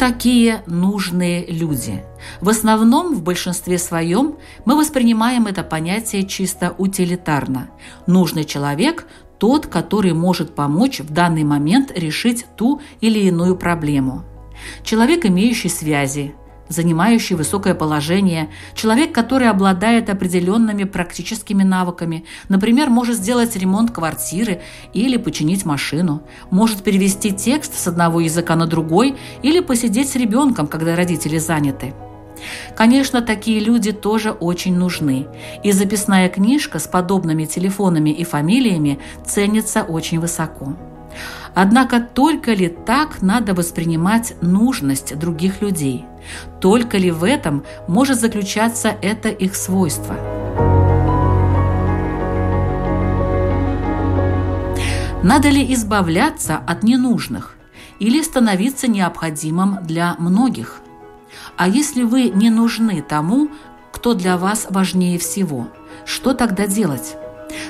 Такие нужные люди? В основном, в большинстве своем, мы воспринимаем это понятие чисто утилитарно. Нужный человек – тот, который может помочь в данный момент решить ту или иную проблему. Человек, имеющий связи, занимающий высокое положение, человек, который обладает определенными практическими навыками, например, может сделать ремонт квартиры или починить машину, может перевести текст с одного языка на другой или посидеть с ребенком, когда родители заняты. Конечно, такие люди тоже очень нужны, и записная книжка с подобными телефонами и фамилиями ценится очень высоко. Однако только ли так надо воспринимать нужность других людей? Только ли в этом может заключаться это их свойство? Надо ли избавляться от ненужных или становиться необходимым для многих? А если вы не нужны тому, кто для вас важнее всего, что тогда делать?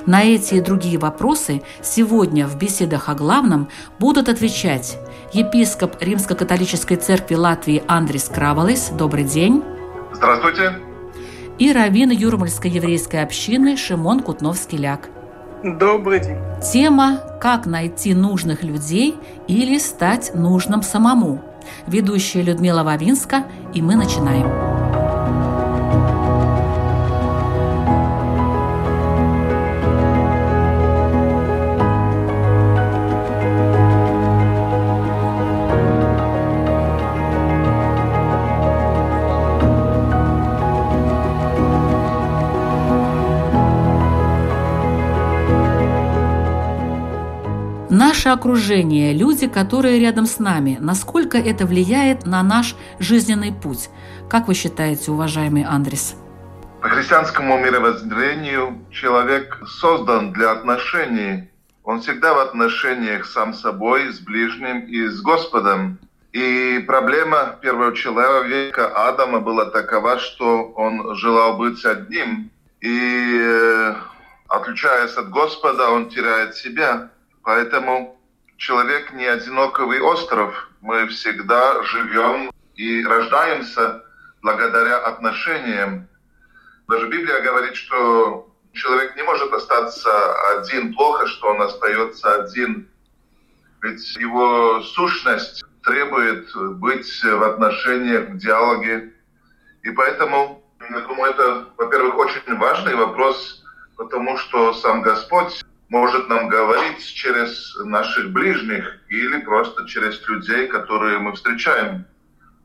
На эти и другие вопросы сегодня в беседах о главном будут отвечать епископ Римско-католической церкви Латвии Андрис Кравалис. Добрый день. Здравствуйте. И раввин Юрмальской еврейской общины Шимон Кутновский-Ляк. Добрый день. Тема «Как найти нужных людей или стать нужным самому». Ведущая Людмила Вавинска, и мы начинаем. Окружение, люди, которые рядом с нами, насколько это влияет на наш жизненный путь? Как вы считаете, уважаемый Андрес? По христианскому мировоззрению человек создан для отношений. Он всегда в отношениях сам с собой, с ближним и с Господом. И проблема первого человека, Адама, была такова, что он желал быть одним. И э, отличаясь от Господа, он теряет себя. Поэтому человек не одиноковый остров. Мы всегда живем и рождаемся благодаря отношениям. Даже Библия говорит, что человек не может остаться один. Плохо, что он остается один. Ведь его сущность требует быть в отношениях, в диалоге. И поэтому, я думаю, это, во-первых, очень важный вопрос, потому что сам Господь может нам говорить через наших ближних или просто через людей, которые мы встречаем.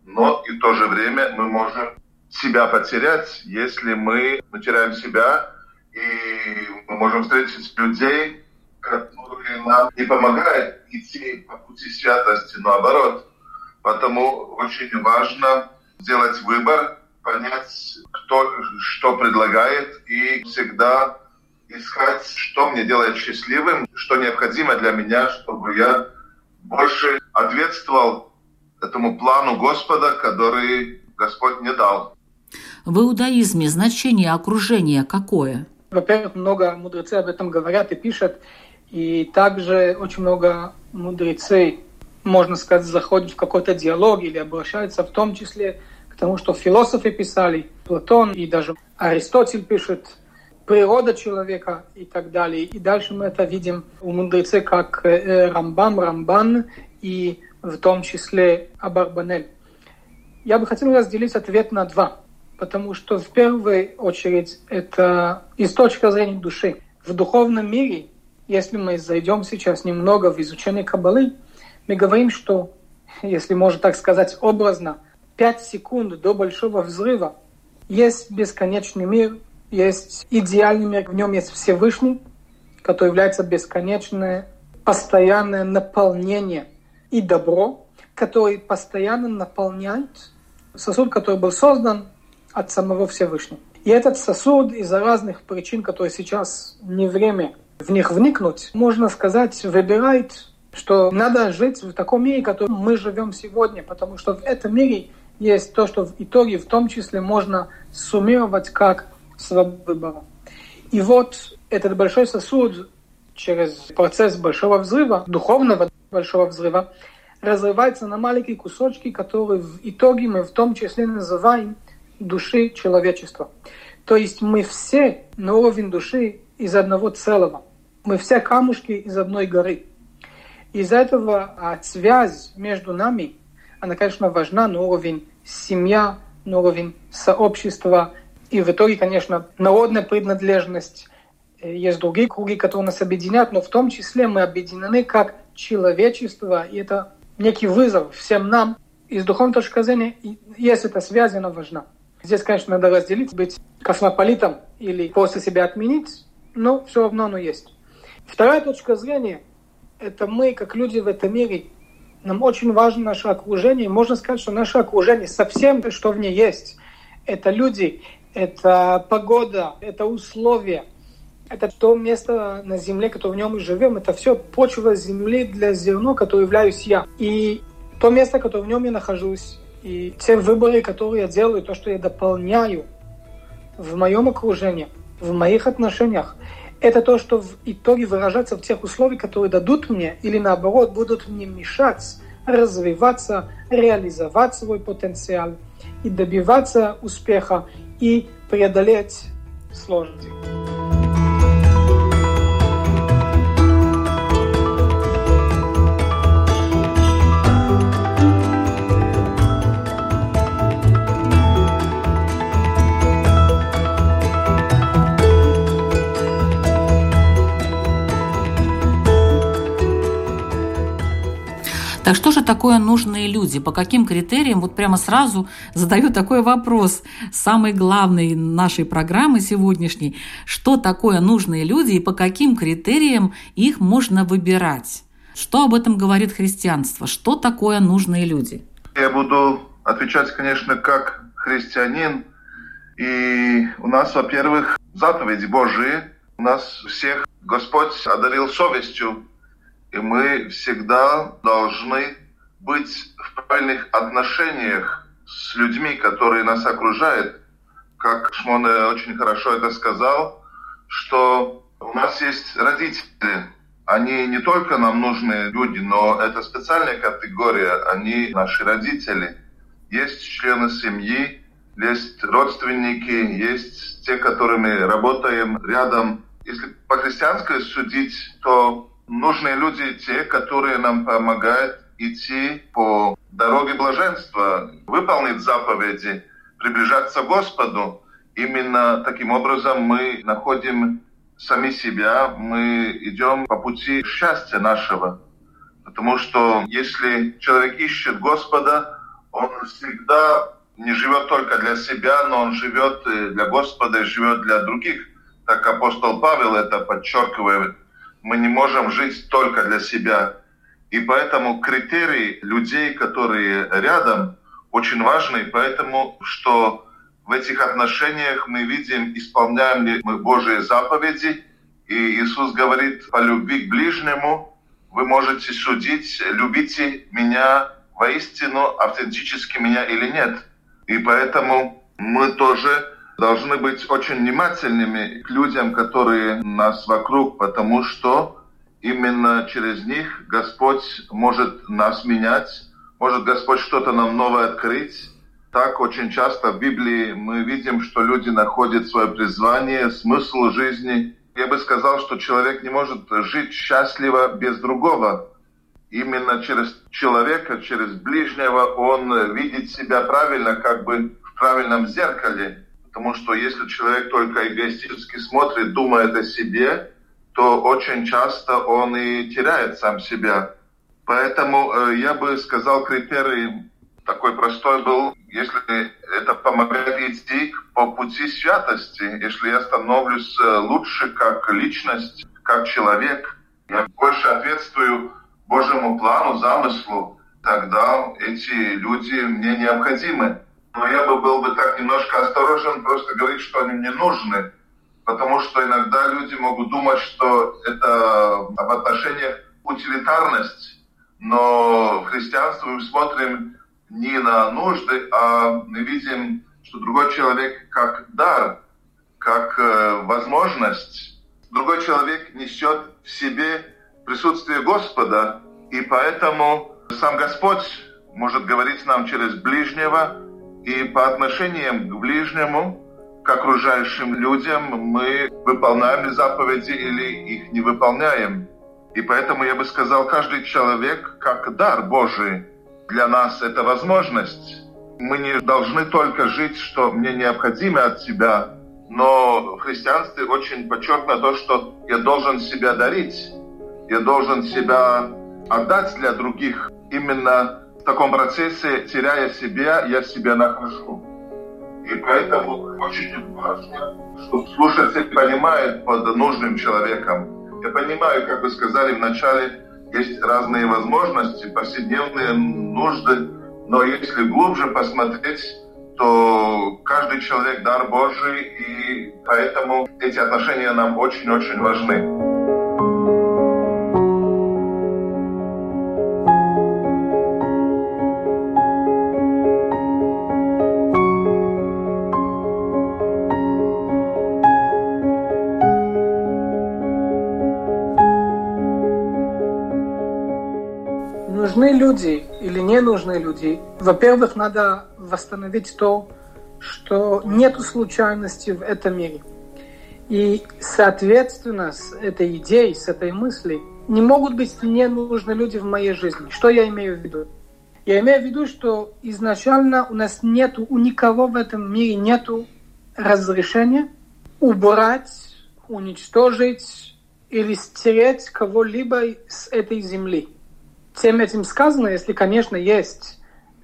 Но и в то же время мы можем себя потерять, если мы потеряем себя, и мы можем встретить людей, которые нам не помогают идти по пути святости, наоборот. Поэтому очень важно сделать выбор, понять, кто что предлагает, и всегда искать, что мне делает счастливым, что необходимо для меня, чтобы я больше ответствовал этому плану Господа, который Господь мне дал. В иудаизме значение окружения какое? Во-первых, много мудрецей об этом говорят и пишут, и также очень много мудрецей, можно сказать, заходят в какой-то диалог или обращаются в том числе к тому, что философы писали, Платон и даже Аристотель пишет, природа человека и так далее. И дальше мы это видим у мудрецов, как э, Рамбам, Рамбан и в том числе Абарбанель. Я бы хотел разделить ответ на два, потому что в первую очередь это из точки зрения души. В духовном мире, если мы зайдем сейчас немного в изучение Каббалы, мы говорим, что, если можно так сказать образно, 5 секунд до большого взрыва есть бесконечный мир, есть идеальный мир, в нем есть Всевышний, который является бесконечное, постоянное наполнение и добро, который постоянно наполняет сосуд, который был создан от самого Всевышнего. И этот сосуд из-за разных причин, которые сейчас не время в них вникнуть, можно сказать, выбирает, что надо жить в таком мире, в котором мы живем сегодня, потому что в этом мире есть то, что в итоге в том числе можно суммировать как свободу выбора. И вот этот большой сосуд через процесс большого взрыва, духовного большого взрыва, разрывается на маленькие кусочки, которые в итоге мы в том числе называем души человечества. То есть мы все на уровень души из одного целого. Мы все камушки из одной горы. Из-за этого а, связь между нами, она, конечно, важна на уровень семья, на уровень сообщества. И в итоге, конечно, народная принадлежность. Э, есть другие круги, которые нас объединяют, но в том числе мы объединены как человечество, и это некий вызов всем нам. И с духовной точки зрения, если эта связь, она важна. Здесь, конечно, надо разделить, быть космополитом или после себя отменить, но все равно оно есть. Вторая точка зрения – это мы, как люди в этом мире, нам очень важно наше окружение. Можно сказать, что наше окружение совсем, что в ней есть. Это люди, это погода, это условия, это то место на земле, которое в нем мы живем. Это все почва земли для зерна, которое являюсь я. И то место, которое в нем я нахожусь, и те выборы, которые я делаю, то, что я дополняю в моем окружении, в моих отношениях, это то, что в итоге выражается в тех условиях, которые дадут мне или наоборот будут мне мешать развиваться, реализовать свой потенциал и добиваться успеха и преодолеть сложности. Такое нужные люди? По каким критериям? Вот прямо сразу задаю такой вопрос. Самый главный нашей программы сегодняшней. Что такое нужные люди и по каким критериям их можно выбирать? Что об этом говорит христианство? Что такое нужные люди? Я буду отвечать, конечно, как христианин. И у нас, во-первых, заповеди Божии. У нас всех Господь одарил совестью и мы всегда должны быть в правильных отношениях с людьми, которые нас окружают. Как Шмон очень хорошо это сказал, что у нас есть родители. Они не только нам нужны люди, но это специальная категория. Они наши родители. Есть члены семьи, есть родственники, есть те, которыми работаем рядом. Если по-христиански судить, то нужные люди те, которые нам помогают идти по дороге блаженства, выполнить заповеди, приближаться к Господу. Именно таким образом мы находим сами себя, мы идем по пути счастья нашего. Потому что если человек ищет Господа, он всегда не живет только для себя, но он живет для Господа и живет для других. Так апостол Павел это подчеркивает мы не можем жить только для себя. И поэтому критерии людей, которые рядом, очень важны. Поэтому, что в этих отношениях мы видим, исполняем ли мы Божьи заповеди. И Иисус говорит по любви к ближнему, вы можете судить, любите меня воистину, автентически меня или нет. И поэтому мы тоже должны быть очень внимательными к людям, которые нас вокруг, потому что именно через них Господь может нас менять, может Господь что-то нам новое открыть. Так очень часто в Библии мы видим, что люди находят свое призвание, смысл жизни. Я бы сказал, что человек не может жить счастливо без другого. Именно через человека, через ближнего он видит себя правильно, как бы в правильном зеркале. Потому что если человек только эгоистически смотрит, думает о себе, то очень часто он и теряет сам себя. Поэтому э, я бы сказал, критерии такой простой был, если это помогает идти по пути святости, если я становлюсь э, лучше как личность, как человек, я больше ответствую Божьему плану, замыслу, тогда эти люди мне необходимы. Но я бы был бы так немножко осторожен просто говорить, что они мне нужны, потому что иногда люди могут думать, что это об отношениях утилитарность, но в христианстве мы смотрим не на нужды, а мы видим, что другой человек как дар, как э, возможность. Другой человек несет в себе присутствие Господа, и поэтому сам Господь может говорить нам через ближнего, и по отношениям к ближнему, к окружающим людям, мы выполняем заповеди или их не выполняем. И поэтому я бы сказал, каждый человек как дар Божий для нас это возможность. Мы не должны только жить, что мне необходимо от тебя, но в христианстве очень подчеркнуто то, что я должен себя дарить, я должен себя отдать для других. Именно в таком процессе, теряя себя, я себя нахожу. И поэтому очень важно, что слушатель понимает под нужным человеком, я понимаю, как вы сказали в начале, есть разные возможности, повседневные нужды, но если глубже посмотреть, то каждый человек дар Божий, и поэтому эти отношения нам очень-очень важны. Нужны люди или не нужны люди, во-первых, надо восстановить то, что нет случайности в этом мире. И, соответственно, с этой идеей, с этой мыслью, не могут быть не нужны люди в моей жизни. Что я имею в виду? Я имею в виду, что изначально у нас нету, у никого в этом мире нету разрешения убрать, уничтожить или стереть кого-либо с этой земли. Тем этим сказано, если, конечно, есть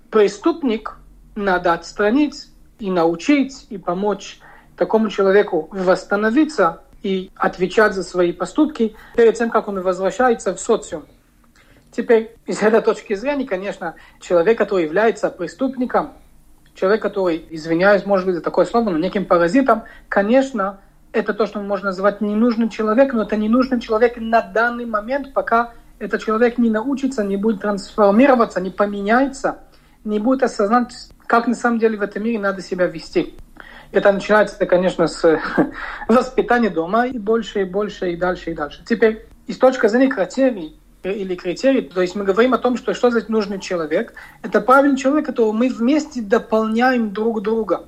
преступник, надо отстранить и научить, и помочь такому человеку восстановиться и отвечать за свои поступки перед тем, как он возвращается в социум. Теперь, из этой точки зрения, конечно, человек, который является преступником, человек, который, извиняюсь, может быть, за такое слово, но неким паразитом, конечно, это то, что можно назвать ненужным человеком, но это ненужный человек на данный момент, пока этот человек не научится, не будет трансформироваться, не поменяется, не будет осознать, как на самом деле в этом мире надо себя вести. Это начинается, конечно, с воспитания дома и больше, и больше, и дальше, и дальше. Теперь, из точки зрения критерий, или критерий, то есть мы говорим о том, что что за нужный человек. Это правильный человек, которого мы вместе дополняем друг друга.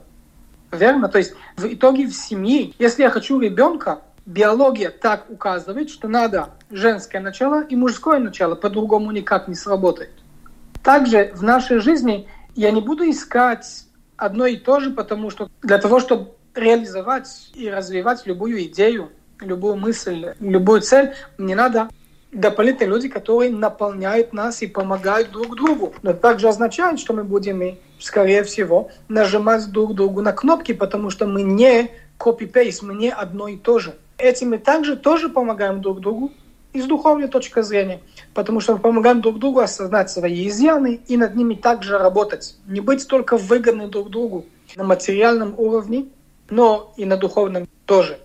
Верно? То есть в итоге в семье, если я хочу ребенка, биология так указывает, что надо женское начало и мужское начало, по-другому никак не сработает. Также в нашей жизни я не буду искать одно и то же, потому что для того, чтобы реализовать и развивать любую идею, любую мысль, любую цель, мне надо дополнительные люди, которые наполняют нас и помогают друг другу. Но это также означает, что мы будем, скорее всего, нажимать друг другу на кнопки, потому что мы не копипейст, мы не одно и то же. Этим мы также тоже помогаем друг другу, из духовной точки зрения, потому что мы помогаем друг другу осознать свои изъяны и над ними также работать. Не быть только выгодны друг другу на материальном уровне, но и на духовном тоже.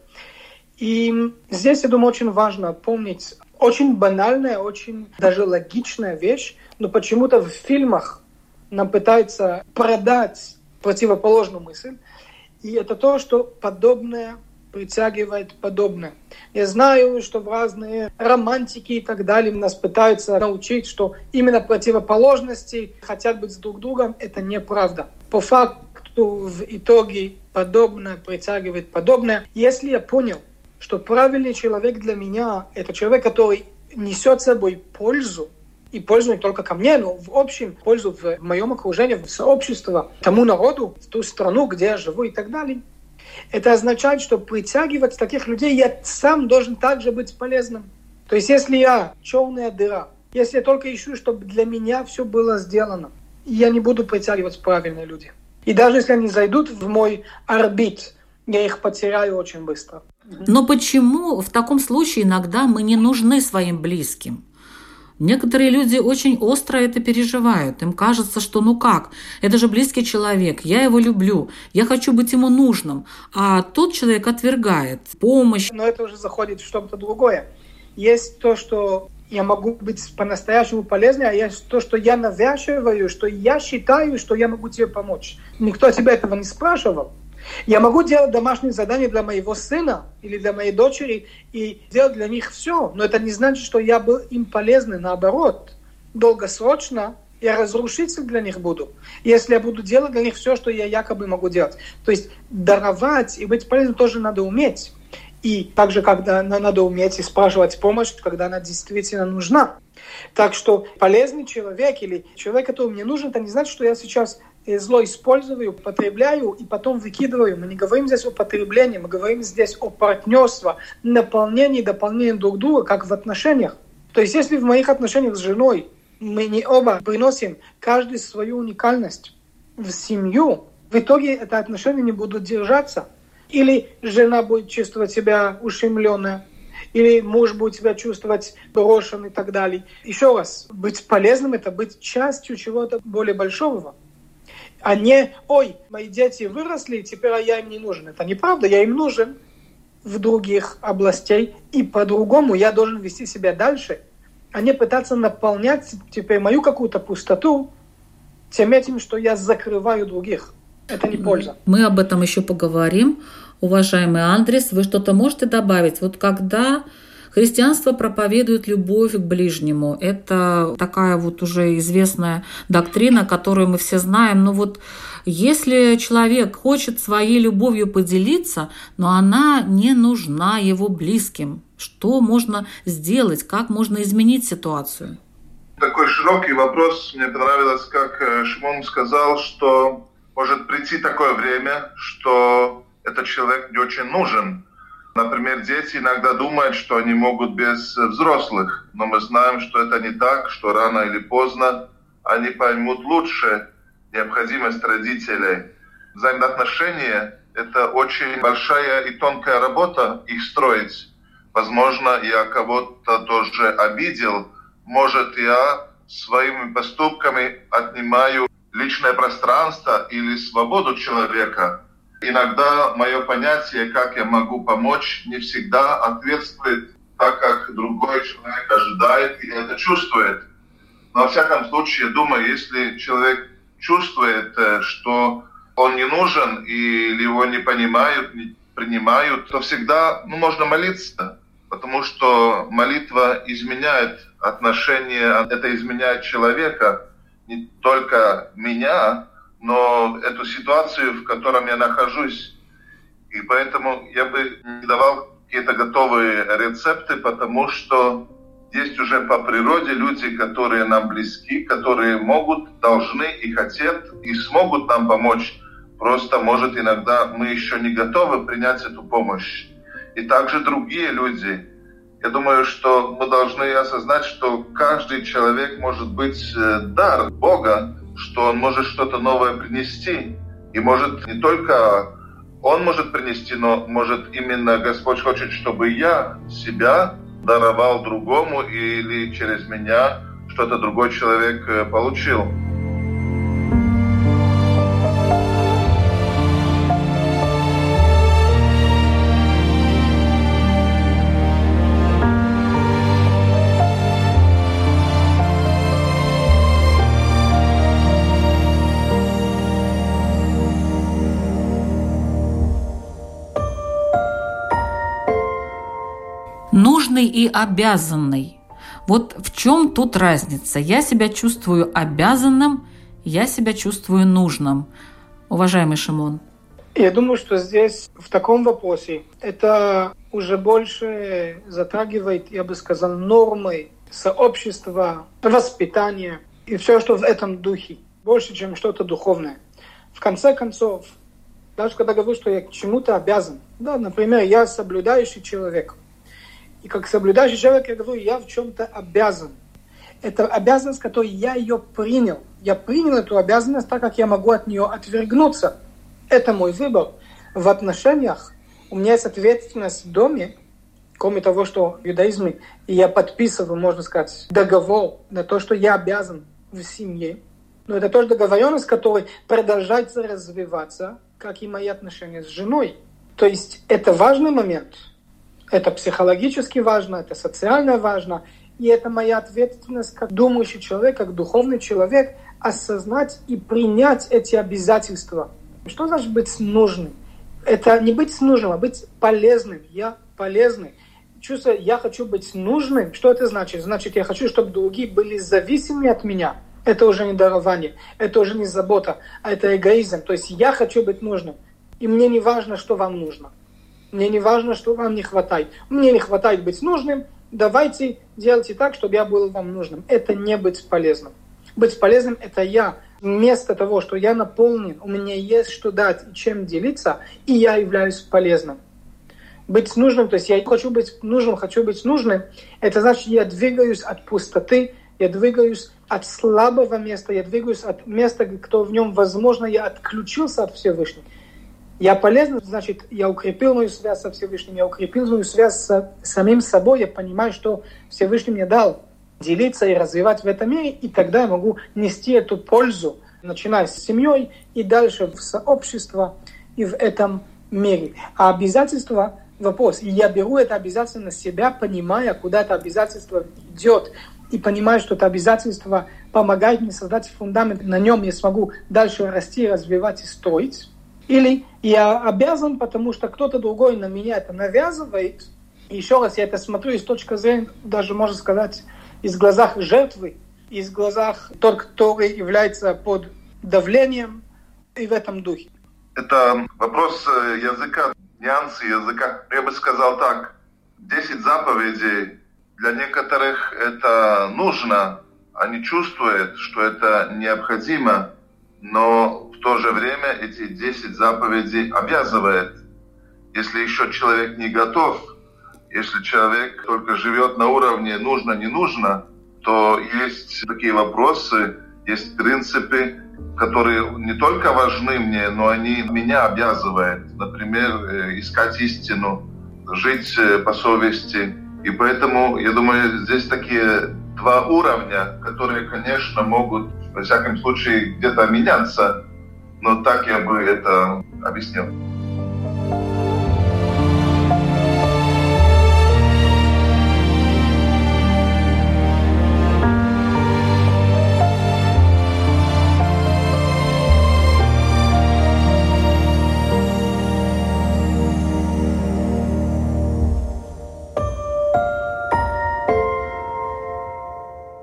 И здесь, я думаю, очень важно помнить очень банальная, очень даже логичная вещь, но почему-то в фильмах нам пытаются продать противоположную мысль. И это то, что подобное притягивает подобное. Я знаю, что в разные романтики и так далее нас пытаются научить, что именно противоположности хотят быть с друг другом. Это неправда. По факту в итоге подобное притягивает подобное. Если я понял, что правильный человек для меня – это человек, который несет собой пользу, и пользу не только ко мне, но в общем пользу в моем окружении, в сообщество, тому народу, в ту страну, где я живу и так далее – это означает, что притягивать таких людей я сам должен также быть полезным. То есть если я черная дыра, если я только ищу, чтобы для меня все было сделано, я не буду притягивать правильные люди. И даже если они зайдут в мой орбит, я их потеряю очень быстро. Но почему в таком случае иногда мы не нужны своим близким? Некоторые люди очень остро это переживают. Им кажется, что ну как, это же близкий человек, я его люблю, я хочу быть ему нужным. А тот человек отвергает помощь. Но это уже заходит в что-то другое. Есть то, что я могу быть по-настоящему полезным, а есть то, что я навязываю, что я считаю, что я могу тебе помочь. Никто тебя этого не спрашивал. Я могу делать домашние задания для моего сына или для моей дочери и делать для них все, но это не значит, что я был им полезный, наоборот. Долгосрочно я разрушитель для них буду, если я буду делать для них все, что я якобы могу делать. То есть даровать и быть полезным тоже надо уметь. И также, когда надо уметь и спрашивать помощь, когда она действительно нужна. Так что полезный человек или человек, который мне нужен, это не значит, что я сейчас зло использую, потребляю и потом выкидываю. Мы не говорим здесь о потреблении, мы говорим здесь о партнерстве, наполнении, дополнении друг друга, как в отношениях. То есть если в моих отношениях с женой мы не оба приносим каждый свою уникальность в семью, в итоге это отношения не будут держаться. Или жена будет чувствовать себя ущемленной, или муж будет себя чувствовать брошен и так далее. Еще раз, быть полезным – это быть частью чего-то более большого а не «Ой, мои дети выросли, теперь я им не нужен». Это неправда, я им нужен в других областей, и по-другому я должен вести себя дальше, а не пытаться наполнять теперь мою какую-то пустоту тем этим, что я закрываю других. Это не польза. Мы об этом еще поговорим. Уважаемый Андрес, вы что-то можете добавить? Вот когда Христианство проповедует любовь к ближнему. Это такая вот уже известная доктрина, которую мы все знаем. Но вот если человек хочет своей любовью поделиться, но она не нужна его близким, что можно сделать, как можно изменить ситуацию? Такой широкий вопрос. Мне понравилось, как э, Шимон сказал, что может прийти такое время, что этот человек не очень нужен. Например, дети иногда думают, что они могут без взрослых, но мы знаем, что это не так, что рано или поздно они поймут лучше необходимость родителей. Взаимоотношения – это очень большая и тонкая работа их строить. Возможно, я кого-то тоже обидел. Может, я своими поступками отнимаю личное пространство или свободу человека – Иногда мое понятие, как я могу помочь, не всегда ответствует так, как другой человек ожидает и это чувствует. Но, во всяком случае, я думаю, если человек чувствует, э, что он не нужен или его не понимают, не принимают, то всегда ну, можно молиться, потому что молитва изменяет отношения, это изменяет человека, не только меня, но эту ситуацию, в котором я нахожусь. И поэтому я бы не давал какие-то готовые рецепты, потому что есть уже по природе люди, которые нам близки, которые могут, должны и хотят, и смогут нам помочь. Просто, может, иногда мы еще не готовы принять эту помощь. И также другие люди. Я думаю, что мы должны осознать, что каждый человек может быть э, дар Бога, что он может что-то новое принести. И может не только он может принести, но может именно Господь хочет, чтобы я себя даровал другому или через меня что-то другой человек э, получил. Нужный и обязанный. Вот в чем тут разница? Я себя чувствую обязанным, я себя чувствую нужным. Уважаемый Шимон. Я думаю, что здесь в таком вопросе это уже больше затрагивает, я бы сказал, нормы сообщества, воспитания и все, что в этом духе, больше, чем что-то духовное. В конце концов, даже когда говорю, что я к чему-то обязан, да, например, я соблюдающий человек – и как соблюдающий человек, я говорю, я в чем-то обязан. Это обязанность, которую я ее принял. Я принял эту обязанность, так как я могу от нее отвергнуться. Это мой выбор. В отношениях у меня есть ответственность в доме, кроме того, что в иудаизме я подписываю, можно сказать, договор на то, что я обязан в семье. Но это тоже договоренность, которая продолжается развиваться, как и мои отношения с женой. То есть это важный момент. Это психологически важно, это социально важно. И это моя ответственность как думающий человек, как духовный человек, осознать и принять эти обязательства. Что значит быть нужным? Это не быть нужным, а быть полезным. Я полезный. Чувство, я хочу быть нужным. Что это значит? Значит, я хочу, чтобы другие были зависимы от меня. Это уже не дарование, это уже не забота, а это эгоизм. То есть я хочу быть нужным. И мне не важно, что вам нужно. Мне не важно, что вам не хватает. Мне не хватает быть нужным, давайте делайте так, чтобы я был вам нужным. Это не быть полезным. Быть полезным – это я. Вместо того, что я наполнен, у меня есть что дать и чем делиться, и я являюсь полезным. Быть нужным, то есть я хочу быть нужным, хочу быть нужным, это значит, я двигаюсь от пустоты, я двигаюсь от слабого места, я двигаюсь от места, кто в нем, возможно, я отключился от Всевышнего. Я полезен, значит, я укрепил мою связь со Всевышним, я укрепил мою связь с самим собой, я понимаю, что Всевышний мне дал делиться и развивать в этом мире, и тогда я могу нести эту пользу, начиная с семьей и дальше в сообщество и в этом мире. А обязательство вопрос. И я беру это обязательство на себя, понимая, куда это обязательство идет, и понимаю, что это обязательство помогает мне создать фундамент, на нем я смогу дальше расти, развивать и строить. Или я обязан, потому что кто-то другой на меня это навязывает. И еще раз я это смотрю из точки зрения, даже можно сказать, из глазах жертвы, из глазах тот, который является под давлением и в этом духе. Это вопрос э, языка, нюансы языка. Я бы сказал так, 10 заповедей для некоторых это нужно, они чувствуют, что это необходимо, но в то же время эти 10 заповедей обязывает. Если еще человек не готов, если человек только живет на уровне нужно, не нужно, то есть такие вопросы, есть принципы, которые не только важны мне, но они меня обязывают. Например, э, искать истину, жить э, по совести. И поэтому, я думаю, здесь такие два уровня, которые, конечно, могут, во всяком случае, где-то меняться. Но так я бы это объяснил.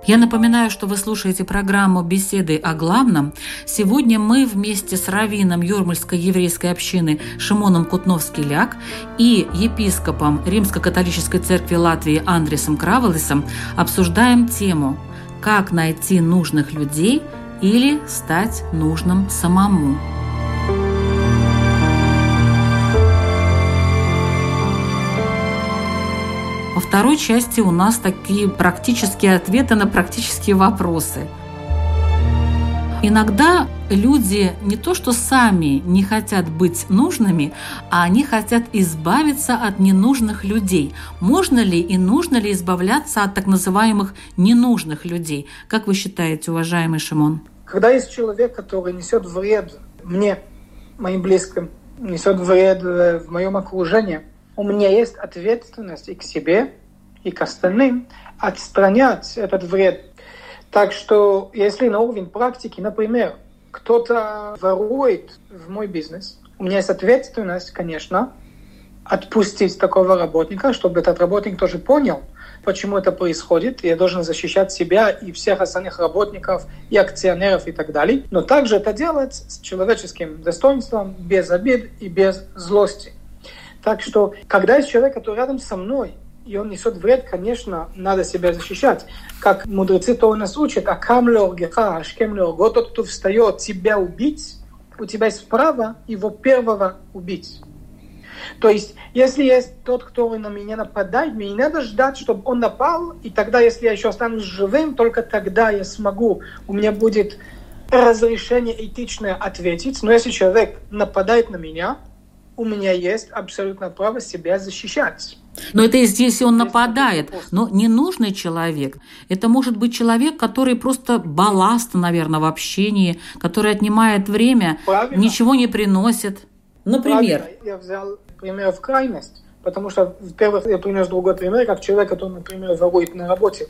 Я напоминаю, что вы слушаете программу «Беседы о главном». Сегодня мы вместе с раввином Юрмальской еврейской общины Шимоном Кутновский-Ляк и епископом Римско-католической церкви Латвии Андресом Краволесом обсуждаем тему «Как найти нужных людей или стать нужным самому». Второй части у нас такие практические ответы на практические вопросы. Иногда люди не то что сами не хотят быть нужными, а они хотят избавиться от ненужных людей. Можно ли и нужно ли избавляться от так называемых ненужных людей? Как вы считаете, уважаемый Шимон? Когда есть человек, который несет вред мне, моим близким, несет вред э, в моем окружении – у меня есть ответственность и к себе, и к остальным отстранять этот вред. Так что, если на уровень практики, например, кто-то ворует в мой бизнес, у меня есть ответственность, конечно, отпустить такого работника, чтобы этот работник тоже понял, почему это происходит. Я должен защищать себя и всех остальных работников, и акционеров и так далее. Но также это делать с человеческим достоинством, без обид и без злости. Так что, когда есть человек, который рядом со мной, и он несет вред, конечно, надо себя защищать. Как мудрецы то у нас учат, а камлеоргеха, ашкем леорго, тот, кто встает тебя убить, у тебя есть право его первого убить. То есть, если есть тот, кто на меня нападает, мне не надо ждать, чтобы он напал, и тогда, если я еще останусь живым, только тогда я смогу, у меня будет разрешение этичное ответить, но если человек нападает на меня, у меня есть абсолютное право себя защищать. Но это здесь он нападает. Но ненужный человек, это может быть человек, который просто балласт, наверное, в общении, который отнимает время, Правильно. ничего не приносит. Например? Правильно. Я взял пример в крайность. Потому что, во-первых, я принес другой пример, как человек, который, например, ворует на работе.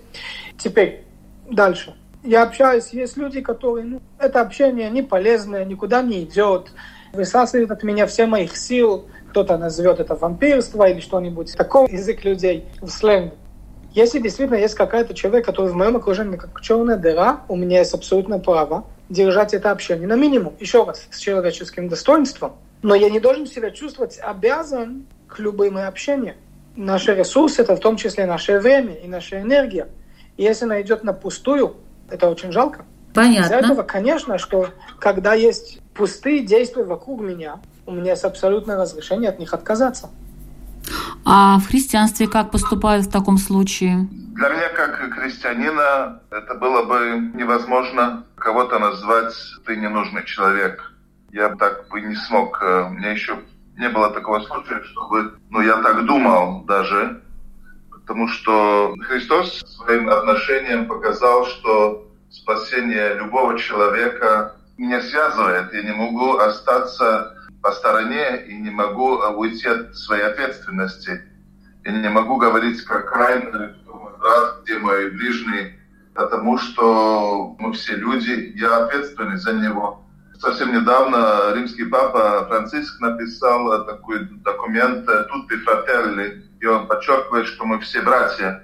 Теперь, дальше. Я общаюсь, есть люди, которые, ну, это общение не полезное, никуда не идет, высасывает от меня все моих сил, кто-то назовет это вампирство или что-нибудь такого, язык людей в сленге. Если действительно есть какая-то человек, который в моем окружении как черная дыра, у меня есть абсолютное право держать это общение на минимум, еще раз, с человеческим достоинством. Но я не должен себя чувствовать обязан к любым общению. Наши ресурсы – это в том числе наше время и наша энергия. И если она идет на пустую, это очень жалко. Понятно. Из-за этого, конечно, что когда есть пустые действия вокруг меня, у меня есть абсолютное разрешение от них отказаться. А в христианстве как поступают в таком случае? Для меня, как христианина, это было бы невозможно кого-то назвать «ты ненужный человек». Я так бы не смог. Э, мне еще не было такого случая, чтобы... Ну, я так думал даже, потому что Христос своим отношением показал, что спасение любого человека меня связывает. Я не могу остаться по стороне и не могу уйти от своей ответственности. Я не могу говорить, как мой брат, где мой ближний, потому что мы все люди, я ответственный за него. Совсем недавно римский папа Франциск написал такой документ «Тутти фрателли», и он подчеркивает, что мы все братья.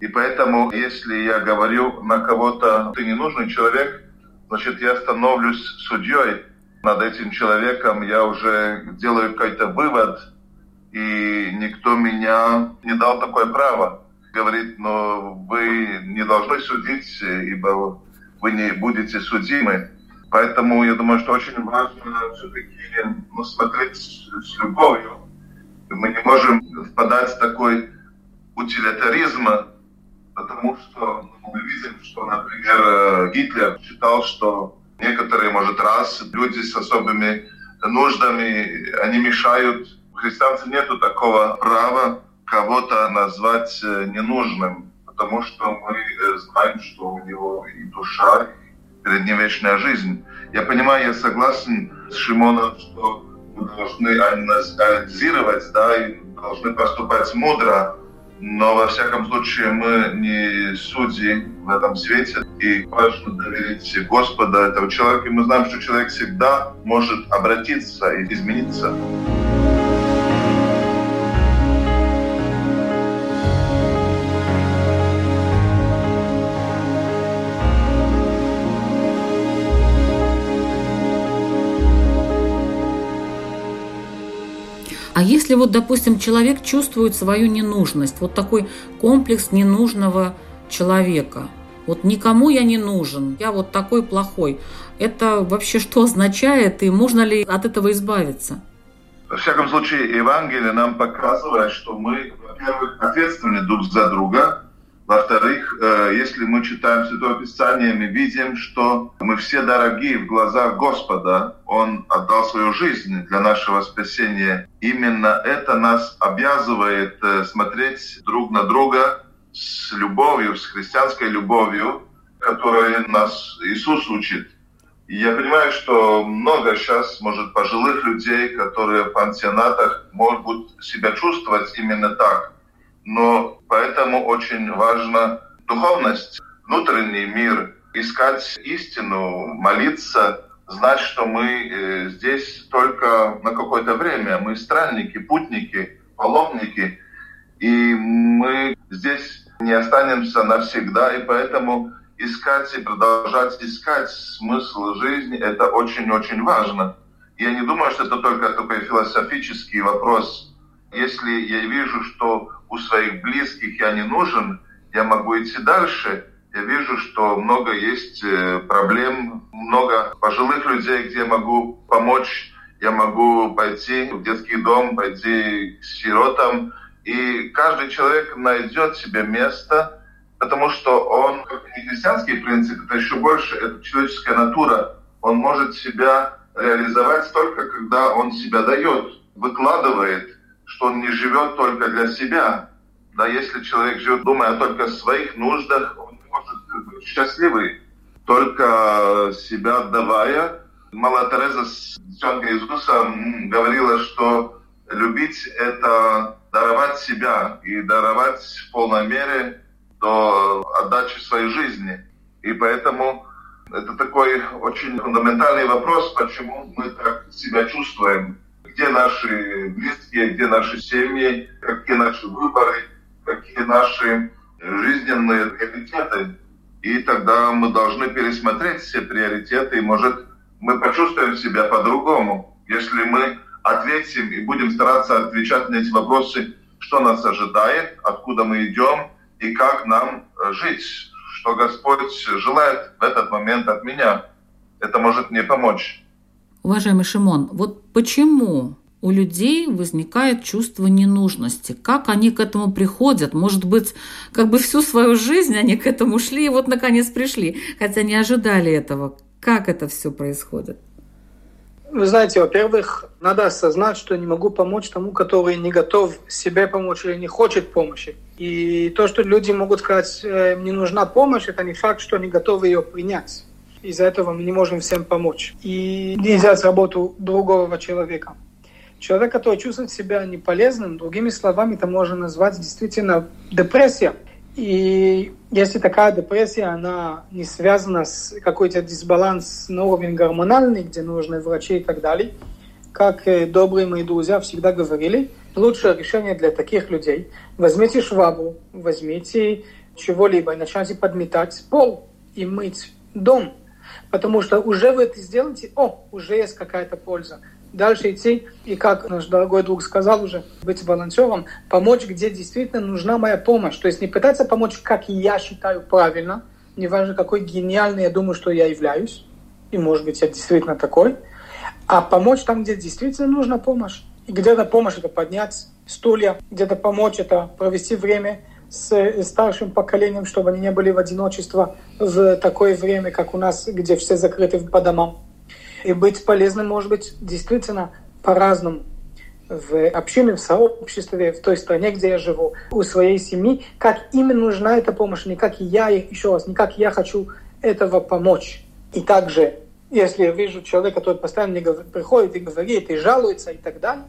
И поэтому, если я говорю на кого-то «ты не нужный человек», значит, я становлюсь судьей над этим человеком, я уже делаю какой-то вывод, и никто меня не дал такое право. Говорит, но вы не должны судить, ибо вы не будете судимы. Поэтому я думаю, что очень важно все-таки ну, смотреть с любовью. Мы не можем впадать в такой утилитаризм, потому что мы видим, что, например, Гитлер считал, что некоторые, может, раз люди с особыми нуждами, они мешают. У христианцев нету такого права кого-то назвать э, ненужным, потому что мы э, знаем, что у него и душа, перед ним вечная жизнь. Я понимаю, я согласен с Шимоном, что мы должны анализировать, да, и должны поступать мудро, но во всяком случае мы не судьи в этом свете, и важно доверить Господа этого человека, и мы знаем, что человек всегда может обратиться и измениться. А если вот, допустим, человек чувствует свою ненужность, вот такой комплекс ненужного человека, вот никому я не нужен, я вот такой плохой, это вообще что означает и можно ли от этого избавиться? Во всяком случае, Евангелие нам показывает, что мы, во-первых, ответственны друг за друга, во-вторых, э, если мы читаем Святое Писание, мы видим, что мы все дорогие в глазах Господа. Он отдал свою жизнь для нашего спасения. Именно это нас обязывает э, смотреть друг на друга с любовью, с христианской любовью, которой нас Иисус учит. И я понимаю, что много сейчас, может, пожилых людей, которые в пансионатах могут себя чувствовать именно так – но поэтому очень важна духовность, внутренний мир, искать истину, молиться, знать, что мы э, здесь только на какое-то время, мы странники, путники, паломники, и мы здесь не останемся навсегда, и поэтому искать и продолжать искать смысл жизни – это очень-очень важно. Я не думаю, что это только такой философический вопрос. Если я вижу, что у своих близких я не нужен, я могу идти дальше. Я вижу, что много есть э, проблем, много пожилых людей, где я могу помочь. Я могу пойти в детский дом, пойти к сиротам. И каждый человек найдет себе место, потому что он, как христианский принцип, это еще больше, это человеческая натура. Он может себя реализовать только, когда он себя дает, выкладывает, что он не живет только для себя. Да, если человек живет, думая только о своих нуждах, он не может быть счастливый, только себя отдавая. Мала Тереза, сестренка Иисуса, говорила, что любить – это даровать себя и даровать в полной мере до отдачи своей жизни. И поэтому это такой очень фундаментальный вопрос, почему мы так себя чувствуем. Где наши близкие, где наши семьи, какие наши выборы, какие наши жизненные приоритеты. И тогда мы должны пересмотреть все приоритеты, и, может, мы почувствуем себя по-другому, если мы ответим и будем стараться отвечать на эти вопросы, что нас ожидает, откуда мы идем и как нам э, жить, что Господь желает в этот момент от меня. Это может мне помочь. Уважаемый Шимон, вот почему у людей возникает чувство ненужности. Как они к этому приходят? Может быть, как бы всю свою жизнь они к этому шли и вот наконец пришли, хотя не ожидали этого. Как это все происходит? Вы знаете, во-первых, надо осознать, что не могу помочь тому, который не готов себе помочь или не хочет помощи. И то, что люди могут сказать, э, мне нужна помощь, это не факт, что они готовы ее принять. Из-за этого мы не можем всем помочь. И не взять работу другого человека. Человек, который чувствует себя неполезным, другими словами, это можно назвать действительно депрессия. И если такая депрессия, она не связана с какой-то дисбаланс на уровень гормональный, где нужны врачи и так далее, как добрые мои друзья всегда говорили, лучшее решение для таких людей – возьмите швабру, возьмите чего-либо и начните подметать пол и мыть дом. Потому что уже вы это сделаете, о, уже есть какая-то польза. Дальше идти и, как наш дорогой друг сказал уже, быть волонтером, помочь, где действительно нужна моя помощь. То есть не пытаться помочь, как я считаю правильно, неважно, какой гениальный я думаю, что я являюсь, и, может быть, я действительно такой, а помочь там, где действительно нужна помощь. И где-то помощь – это поднять стулья, где-то помочь – это провести время с старшим поколением, чтобы они не были в одиночестве в такое время, как у нас, где все закрыты по домам и быть полезным может быть действительно по-разному в общине, в сообществе, в той стране, где я живу, у своей семьи, как именно нужна эта помощь, не как я, еще раз, не как я хочу этого помочь. И также, если я вижу человека, который постоянно приходит и говорит, и жалуется, и так далее,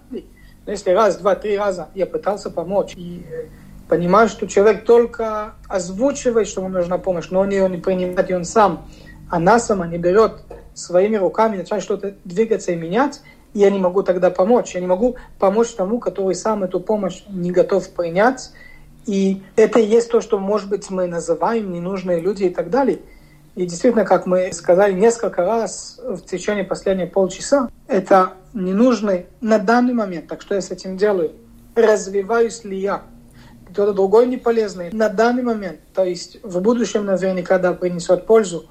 если раз, два, три раза я пытался помочь, и э, понимаю, что человек только озвучивает, что ему нужна помощь, но он ее не принимает, и он сам, она сама не берет своими руками начать что-то двигаться и менять, я не могу тогда помочь. Я не могу помочь тому, который сам эту помощь не готов принять. И это и есть то, что, может быть, мы называем ненужные люди и так далее. И действительно, как мы сказали несколько раз в течение последних полчаса, это ненужный на данный момент. Так что я с этим делаю? Развиваюсь ли я? Кто-то другой не полезный на данный момент. То есть в будущем наверняка да, принесет пользу.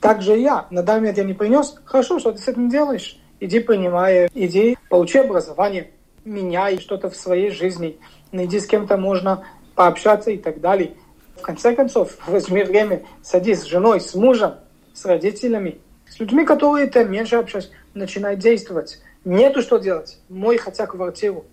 Также я. На данный момент я не принес. Хорошо, что ты с этим делаешь? Иди принимай, иди получи образование, меняй что-то в своей жизни. Найди с кем-то можно пообщаться и так далее. В конце концов, возьми время, садись с женой, с мужем, с родителями, с людьми, которые ты меньше общаешься, начинай действовать. Нету что делать. Мой хотя квартиру.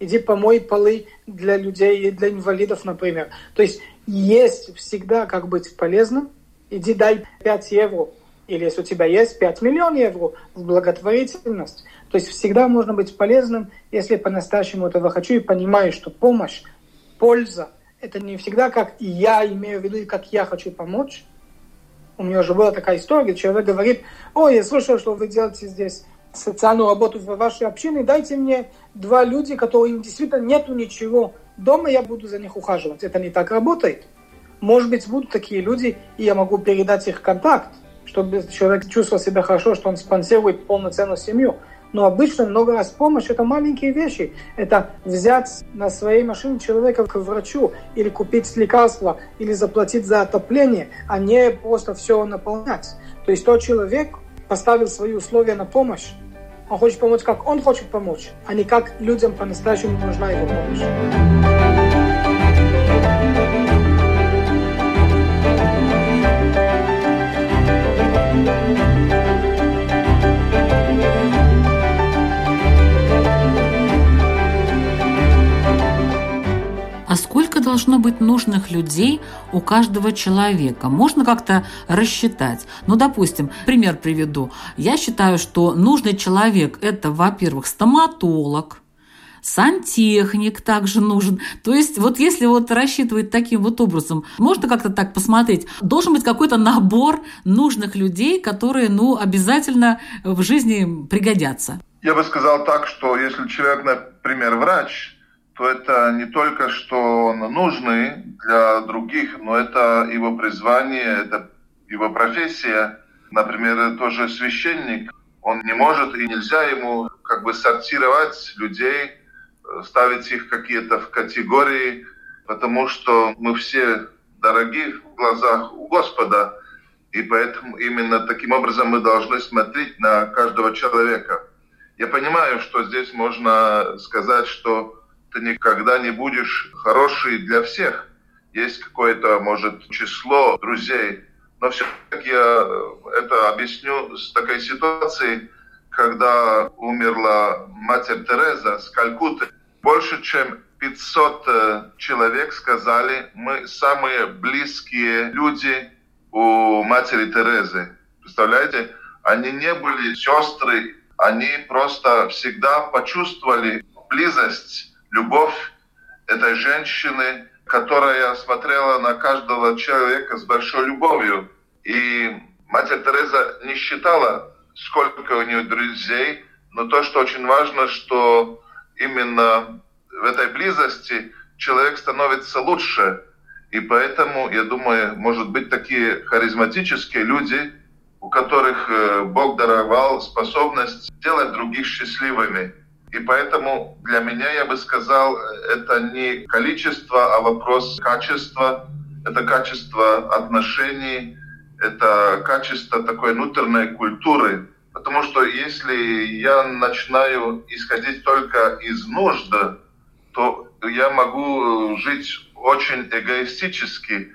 Иди помой полы для людей, для инвалидов, например. То есть есть всегда как быть полезным, иди дай 5 евро, или если у тебя есть 5 миллионов евро в благотворительность. То есть всегда можно быть полезным, если по-настоящему этого хочу и понимаю, что помощь, польза, это не всегда как я имею в виду и как я хочу помочь. У меня уже была такая история, где человек говорит, ой, я слышал, что вы делаете здесь социальную работу в вашей общине, дайте мне два люди, которым действительно нету ничего дома, я буду за них ухаживать. Это не так работает. Может быть, будут такие люди, и я могу передать их контакт, чтобы человек чувствовал себя хорошо, что он спонсирует полноценную семью. Но обычно много раз помощь – это маленькие вещи. Это взять на своей машине человека к врачу, или купить лекарства, или заплатить за отопление, а не просто все наполнять. То есть тот человек поставил свои условия на помощь, он хочет помочь, как он хочет помочь, а не как людям по-настоящему нужна его помощь. Должно быть нужных людей у каждого человека? Можно как-то рассчитать? Ну, допустим, пример приведу. Я считаю, что нужный человек – это, во-первых, стоматолог, сантехник также нужен. То есть вот если вот рассчитывать таким вот образом, можно как-то так посмотреть, должен быть какой-то набор нужных людей, которые, ну, обязательно в жизни пригодятся. Я бы сказал так, что если человек, например, врач, то это не только что он нужный для других, но это его призвание, это его профессия. Например, тоже священник, он не может и нельзя ему как бы сортировать людей, ставить их какие-то в категории, потому что мы все дороги в глазах у Господа, и поэтому именно таким образом мы должны смотреть на каждого человека. Я понимаю, что здесь можно сказать, что ты никогда не будешь хороший для всех. Есть какое-то, может, число друзей. Но все-таки я это объясню с такой ситуацией, когда умерла Матерь Тереза с Калькутты. Больше чем 500 э, человек сказали, мы самые близкие люди у матери Терезы. Представляете? Они не были сестры, они просто всегда почувствовали близость любовь этой женщины, которая смотрела на каждого человека с большой любовью. И Матерь Тереза не считала, сколько у нее друзей, но то, что очень важно, что именно в этой близости человек становится лучше. И поэтому, я думаю, может быть такие харизматические люди, у которых э, Бог даровал способность делать других счастливыми. И поэтому для меня, я бы сказал, это не количество, а вопрос качества. Это качество отношений, это качество такой внутренней культуры. Потому что если я начинаю исходить только из нужды, то я могу жить очень эгоистически.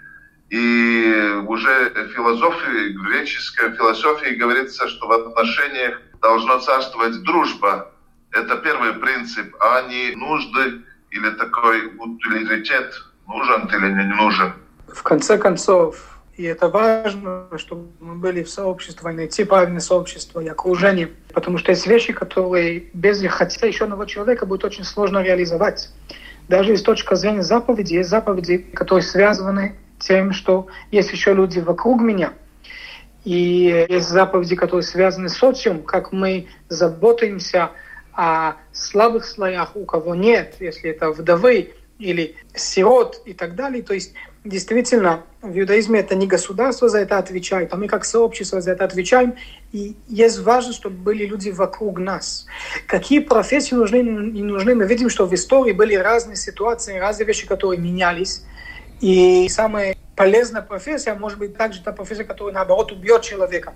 И уже философии, греческой философии говорится, что в отношениях должно царствовать дружба – это первый принцип, а не нужды или такой утилитет, нужен или не нужен. В конце концов, и это важно, чтобы мы были в сообществе, найти правильное сообщество и окружение. Потому что есть вещи, которые без хотя еще одного человека будет очень сложно реализовать. Даже с точки зрения заповеди, есть заповеди, которые связаны тем, что есть еще люди вокруг меня. И есть заповеди, которые связаны с социумом, как мы заботимся о слабых слоях, у кого нет, если это вдовы или сирот и так далее. То есть действительно в иудаизме это не государство за это отвечает, а мы как сообщество за это отвечаем. И есть важно, чтобы были люди вокруг нас. Какие профессии нужны и нужны? Мы видим, что в истории были разные ситуации, разные вещи, которые менялись. И самая полезная профессия может быть также та профессия, которая наоборот убьет человека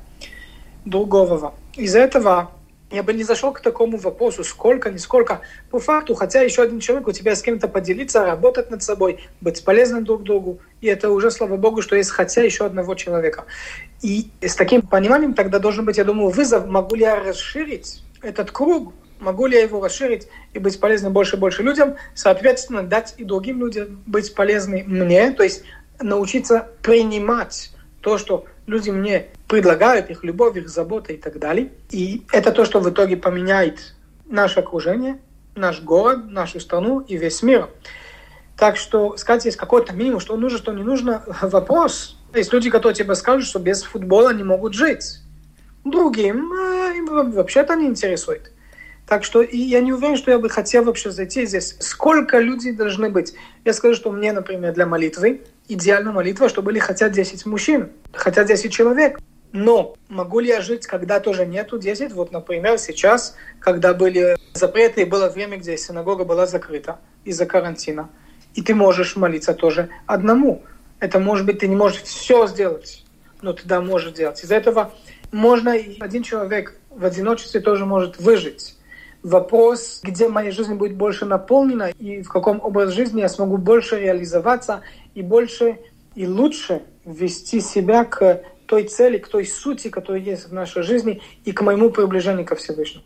другого. Из-за этого я бы не зашел к такому вопросу, сколько, не сколько. По факту, хотя еще один человек у тебя с кем-то поделиться, работать над собой, быть полезным друг другу. И это уже, слава богу, что есть хотя еще одного человека. И с таким пониманием тогда должен быть, я думаю, вызов, могу ли я расширить этот круг, могу ли я его расширить и быть полезным больше и больше людям, соответственно, дать и другим людям быть полезны мне, то есть научиться принимать то, что люди мне предлагают, их любовь, их забота и так далее. И это то, что в итоге поменяет наше окружение, наш город, нашу страну и весь мир. Так что сказать есть какой-то минимум, что нужно, что не нужно, вопрос. Есть люди, которые тебе скажут, что без футбола не могут жить. Другим э, вообще это не интересует. Так что и я не уверен, что я бы хотел вообще зайти здесь. Сколько людей должны быть? Я скажу, что мне, например, для молитвы идеальная молитва, что были хотя 10 мужчин, хотя 10 человек. Но могу ли я жить, когда тоже нету 10? Вот, например, сейчас, когда были запреты, и было время, где синагога была закрыта из-за карантина, и ты можешь молиться тоже одному. Это может быть, ты не можешь все сделать, но ты да можешь делать. Из-за этого можно и один человек в одиночестве тоже может выжить. Вопрос, где моя жизнь будет больше наполнена и в каком образе жизни я смогу больше реализоваться и больше и лучше вести себя к той цели, к той сути, которая есть в нашей жизни, и к моему приближению ко Всевышнему.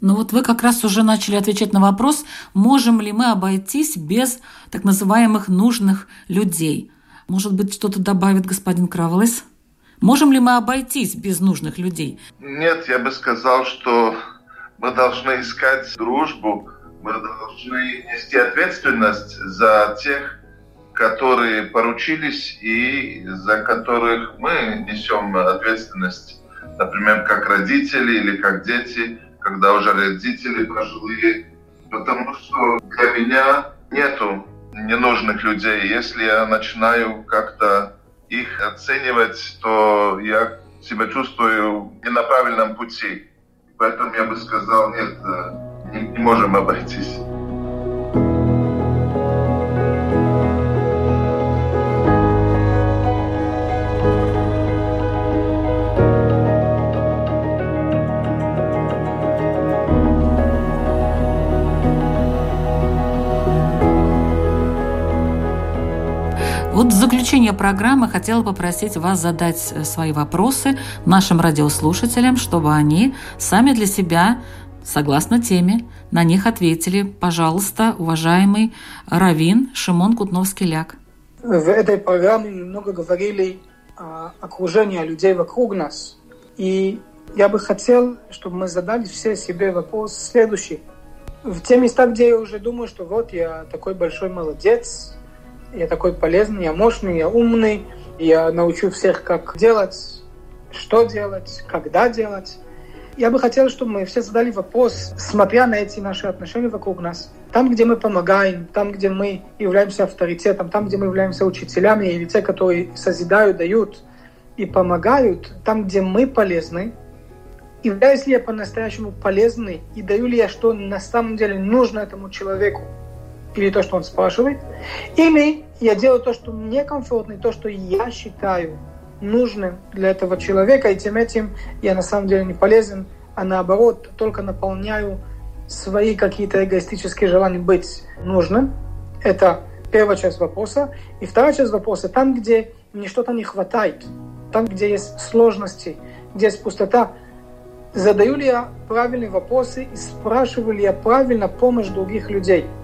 Ну вот вы как раз уже начали отвечать на вопрос, можем ли мы обойтись без так называемых нужных людей. Может быть, что-то добавит господин Кравлес? Можем ли мы обойтись без нужных людей? Нет, я бы сказал, что мы должны искать дружбу, мы должны нести ответственность за тех, которые поручились и за которых мы несем ответственность. Например, как родители или как дети, когда уже родители пожилые. Потому что для меня нету ненужных людей. Если я начинаю как-то их оценивать, то я себя чувствую не на правильном пути. Поэтому я бы сказал, нет, э, не, не можем обойтись. Вот в заключение программы хотела попросить вас задать э, свои вопросы нашим радиослушателям, чтобы они сами для себя, согласно теме, на них ответили. Пожалуйста, уважаемый Равин Шимон Кутновский-Ляк. В этой программе много говорили о окружении людей вокруг нас. И я бы хотел, чтобы мы задали все себе вопрос следующий. В те места, где я уже думаю, что вот я такой большой молодец, я такой полезный, я мощный, я умный, я научу всех, как делать, что делать, когда делать. Я бы хотел, чтобы мы все задали вопрос, смотря на эти наши отношения вокруг нас. Там, где мы помогаем, там, где мы являемся авторитетом, там, где мы являемся учителями или те, которые созидают, дают и помогают, там, где мы полезны, являюсь ли я по-настоящему полезный и даю ли я, что на самом деле нужно этому человеку, или то, что он спрашивает, или я делаю то, что мне комфортно, и то, что я считаю нужным для этого человека, и тем этим я на самом деле не полезен, а наоборот только наполняю свои какие-то эгоистические желания быть нужным. Это первая часть вопроса. И вторая часть вопроса, там, где мне что-то не хватает, там, где есть сложности, где есть пустота, задаю ли я правильные вопросы и спрашиваю ли я правильно помощь других людей –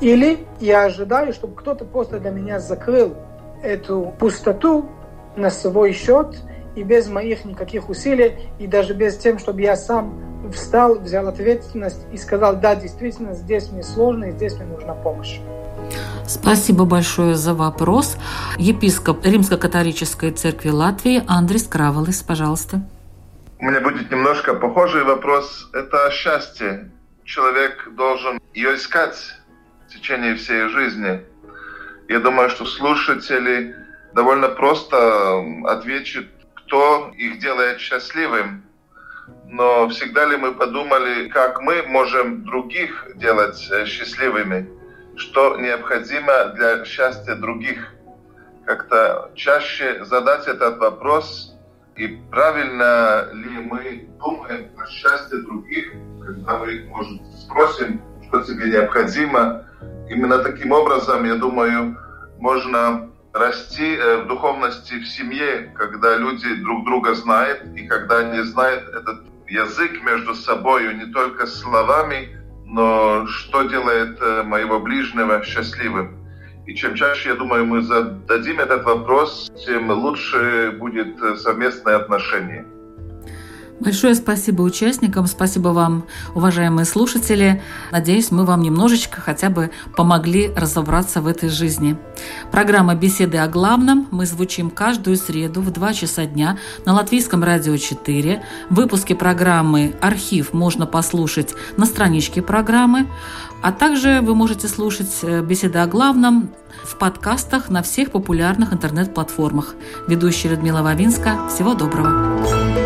или я ожидаю, чтобы кто-то просто для меня закрыл эту пустоту на свой счет и без моих никаких усилий, и даже без тем, чтобы я сам встал, взял ответственность и сказал, да, действительно, здесь мне сложно, и здесь мне нужна помощь. Спасибо большое за вопрос. Епископ Римско-католической церкви Латвии Андрей Краволес, пожалуйста. У меня будет немножко похожий вопрос. Это счастье. Человек должен ее искать в течение всей жизни. Я думаю, что слушатели довольно просто ответят, кто их делает счастливым. Но всегда ли мы подумали, как мы можем других делать э, счастливыми? Что необходимо для счастья других? Как-то чаще задать этот вопрос и правильно ли мы думаем о счастье других, когда мы, может, спросим, что тебе необходимо, Именно таким образом, я думаю, можно расти э, в духовности в семье, когда люди друг друга знают, и когда они знают этот язык между собой не только словами, но что делает э, моего ближнего счастливым. И чем чаще, я думаю, мы зададим этот вопрос, тем лучше будет э, совместное отношение. Большое спасибо участникам, спасибо вам, уважаемые слушатели. Надеюсь, мы вам немножечко хотя бы помогли разобраться в этой жизни. Программа «Беседы о главном» мы звучим каждую среду в 2 часа дня на Латвийском радио 4. Выпуски программы «Архив» можно послушать на страничке программы, а также вы можете слушать э, «Беседы о главном» в подкастах на всех популярных интернет-платформах. Ведущая Людмила Вавинска. Всего доброго.